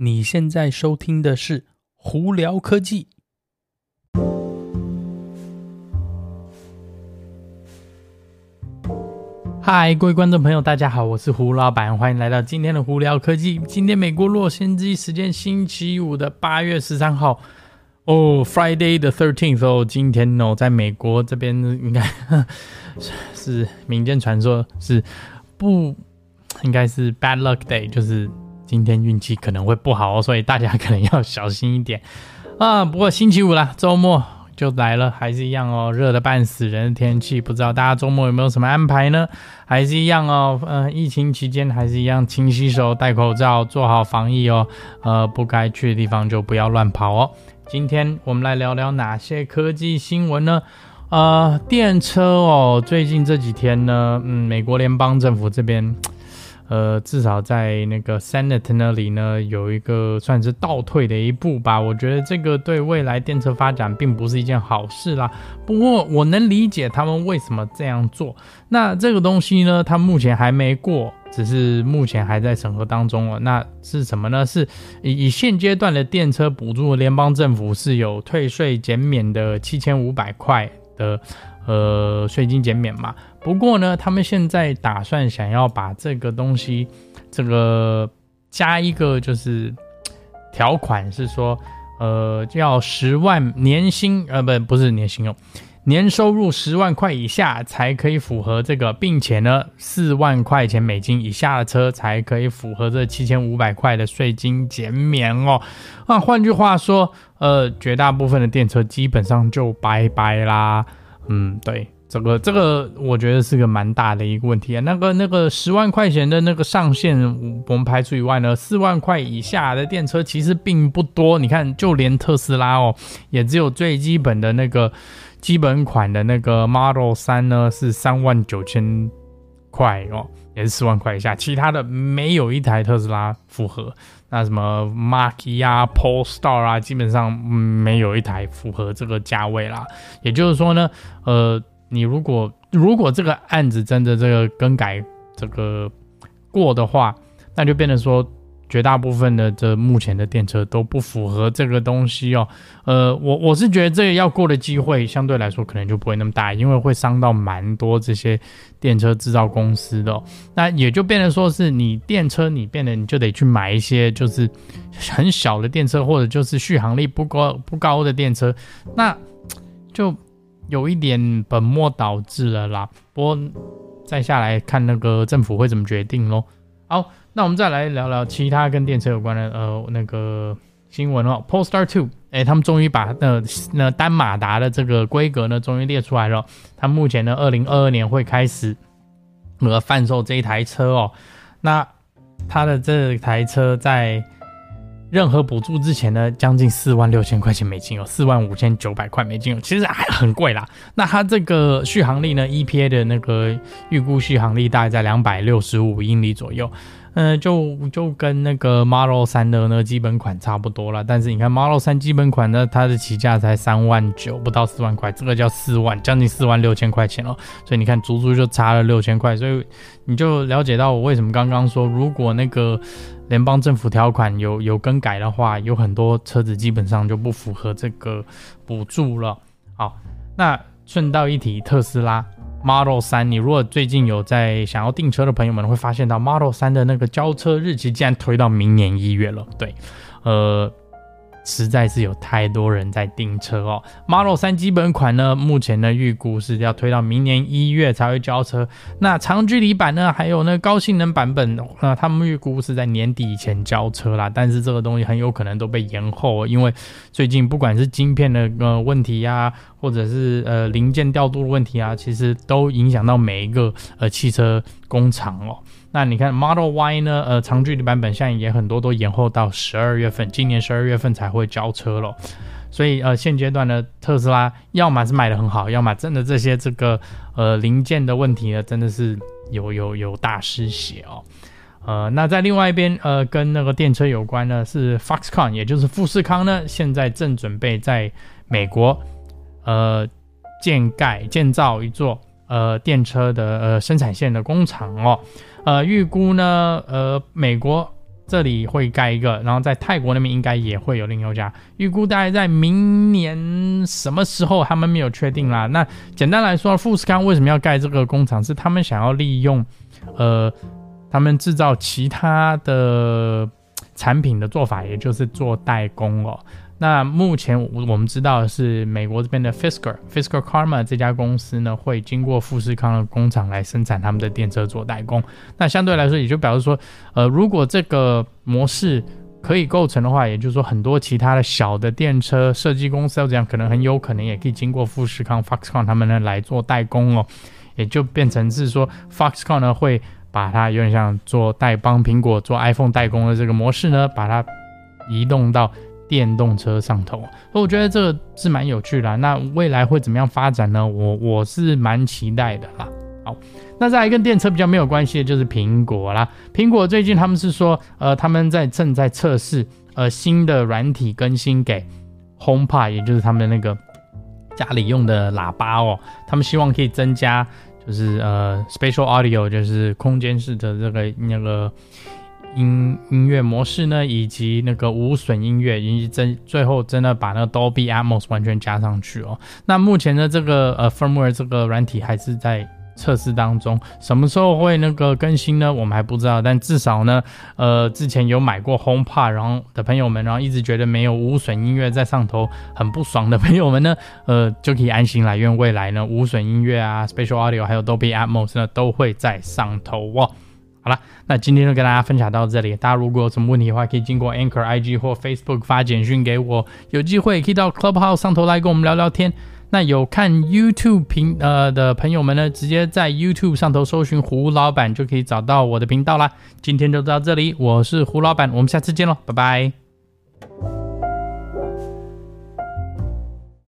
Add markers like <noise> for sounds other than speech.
你现在收听的是《胡聊科技》。嗨，各位观众朋友，大家好，我是胡老板，欢迎来到今天的《胡聊科技》。今天美国洛杉矶时间星期五的八月十三号，哦，Friday the thirteenth 哦，今天哦，在美国这边应该 <laughs> 是民间传说是不。应该是 bad luck day，就是今天运气可能会不好哦，所以大家可能要小心一点 <laughs> 啊。不过星期五啦，周末就来了，还是一样哦，热得半死人的天气。不知道大家周末有没有什么安排呢？还是一样哦，嗯、呃，疫情期间还是一样，勤洗手、戴口罩、做好防疫哦。呃，不该去的地方就不要乱跑哦。今天我们来聊聊哪些科技新闻呢？呃，电车哦，最近这几天呢，嗯，美国联邦政府这边。呃，至少在那个 Senate 那里呢，有一个算是倒退的一步吧。我觉得这个对未来电车发展并不是一件好事啦。不过我能理解他们为什么这样做。那这个东西呢，它目前还没过，只是目前还在审核当中哦。那是什么呢？是以以现阶段的电车补助，联邦政府是有退税减免的七千五百块的呃税金减免嘛。不过呢，他们现在打算想要把这个东西，这个加一个就是条款，是说，呃，要十万年薪，呃，不，不是年薪哦，年收入十万块以下才可以符合这个，并且呢，四万块钱美金以下的车才可以符合这七千五百块的税金减免哦。啊，换句话说，呃，绝大部分的电车基本上就拜拜啦。嗯，对。这个这个我觉得是个蛮大的一个问题啊。那个那个十万块钱的那个上限，我们排除以外呢，四万块以下的电车其实并不多。你看，就连特斯拉哦，也只有最基本的那个基本款的那个 Model 三呢，是三万九千块哦，也是四万块以下。其他的没有一台特斯拉符合。那什么 Mark E 啊，Polestar 啊，基本上没有一台符合这个价位啦。也就是说呢，呃。你如果如果这个案子真的这个更改这个过的话，那就变成说绝大部分的这目前的电车都不符合这个东西哦。呃，我我是觉得这个要过的机会相对来说可能就不会那么大，因为会伤到蛮多这些电车制造公司的。那也就变成说是你电车你变得你就得去买一些就是很小的电车，或者就是续航力不高不高的电车，那就。有一点本末倒置了啦，不过再下来看那个政府会怎么决定喽。好，那我们再来聊聊其他跟电车有关的呃那个新闻哦。Polestar Two，哎，他们终于把那那单马达的这个规格呢，终于列出来了。他目前呢，二零二二年会开始呃贩售这一台车哦。那他的这台车在。任何补助之前呢，将近四万六千块钱美金哦，四万五千九百块美金哦，其实还很贵啦。那它这个续航力呢，EPA 的那个预估续航力大概在两百六十五英里左右。嗯、就就跟那个 Model 3的那个基本款差不多了，但是你看 Model 3基本款呢，它的起价才三万九，不到四万块，这个叫四万，将近四万六千块钱哦，所以你看足足就差了六千块，所以你就了解到我为什么刚刚说，如果那个联邦政府条款有有更改的话，有很多车子基本上就不符合这个补助了。好，那顺道一提，特斯拉。Model 三你如果最近有在想要订车的朋友们，会发现到 Model 三的那个交车日期竟然推到明年一月了。对，呃。实在是有太多人在订车哦。Model 3基本款呢，目前呢预估是要推到明年一月才会交车。那长距离版呢，还有那高性能版本，那他们预估是在年底以前交车啦。但是这个东西很有可能都被延后，因为最近不管是晶片的呃问题呀、或者是呃零件调度的问题啊，其实都影响到每一个呃汽车工厂哦。那你看 Model Y 呢？呃，长距离版本现在也很多都延后到十二月份，今年十二月份才会会交车咯。所以呃，现阶段呢，特斯拉要么是卖得很好，要么真的这些这个呃零件的问题呢，真的是有有有大失血哦。呃，那在另外一边，呃，跟那个电车有关呢，是 Foxconn，也就是富士康呢，现在正准备在美国呃建盖建造一座呃电车的呃生产线的工厂哦。呃，预估呢，呃，美国这里会盖一个，然后在泰国那边应该也会有另一家，预估大概在明年什么时候，他们没有确定啦。那简单来说，富士康为什么要盖这个工厂？是他们想要利用，呃，他们制造其他的产品的做法，也就是做代工哦。那目前我们知道是，美国这边的 Fisker Fisker Karma 这家公司呢，会经过富士康的工厂来生产他们的电车做代工。那相对来说，也就表示说，呃，如果这个模式可以构成的话，也就是说，很多其他的小的电车设计公司要这样，可能很有可能也可以经过富士康 Foxconn 他们呢来做代工哦。也就变成是说，Foxconn 呢会把它有点像做代帮苹果做 iPhone 代工的这个模式呢，把它移动到。电动车上头，所以我觉得这个是蛮有趣的。那未来会怎么样发展呢？我我是蛮期待的啦。好，那再来跟电车比较没有关系的就是苹果啦。苹果最近他们是说，呃，他们在正在测试呃新的软体更新给 HomePod，也就是他们那个家里用的喇叭哦。他们希望可以增加，就是呃 Spatial Audio，就是空间式的这个那个。音音乐模式呢，以及那个无损音乐，以及真最后真的把那个 Dolby Atmos 完全加上去哦。那目前的这个呃 firmware 这个软体还是在测试当中，什么时候会那个更新呢？我们还不知道。但至少呢，呃，之前有买过 HomePod 然后的朋友们，然后一直觉得没有无损音乐在上头很不爽的朋友们呢，呃，就可以安心来，因为未来呢，无损音乐啊，Spatial Audio 还有 Dolby Atmos 呢，都会在上头哦。好了，那今天就跟大家分享到这里。大家如果有什么问题的话，可以经过 Anchor IG 或 Facebook 发简讯给我。有机会可以到 Clubhouse 上头来跟我们聊聊天。那有看 YouTube 频呃的朋友们呢，直接在 YouTube 上头搜寻胡老板就可以找到我的频道啦。今天就到这里，我是胡老板，我们下次见喽，拜拜。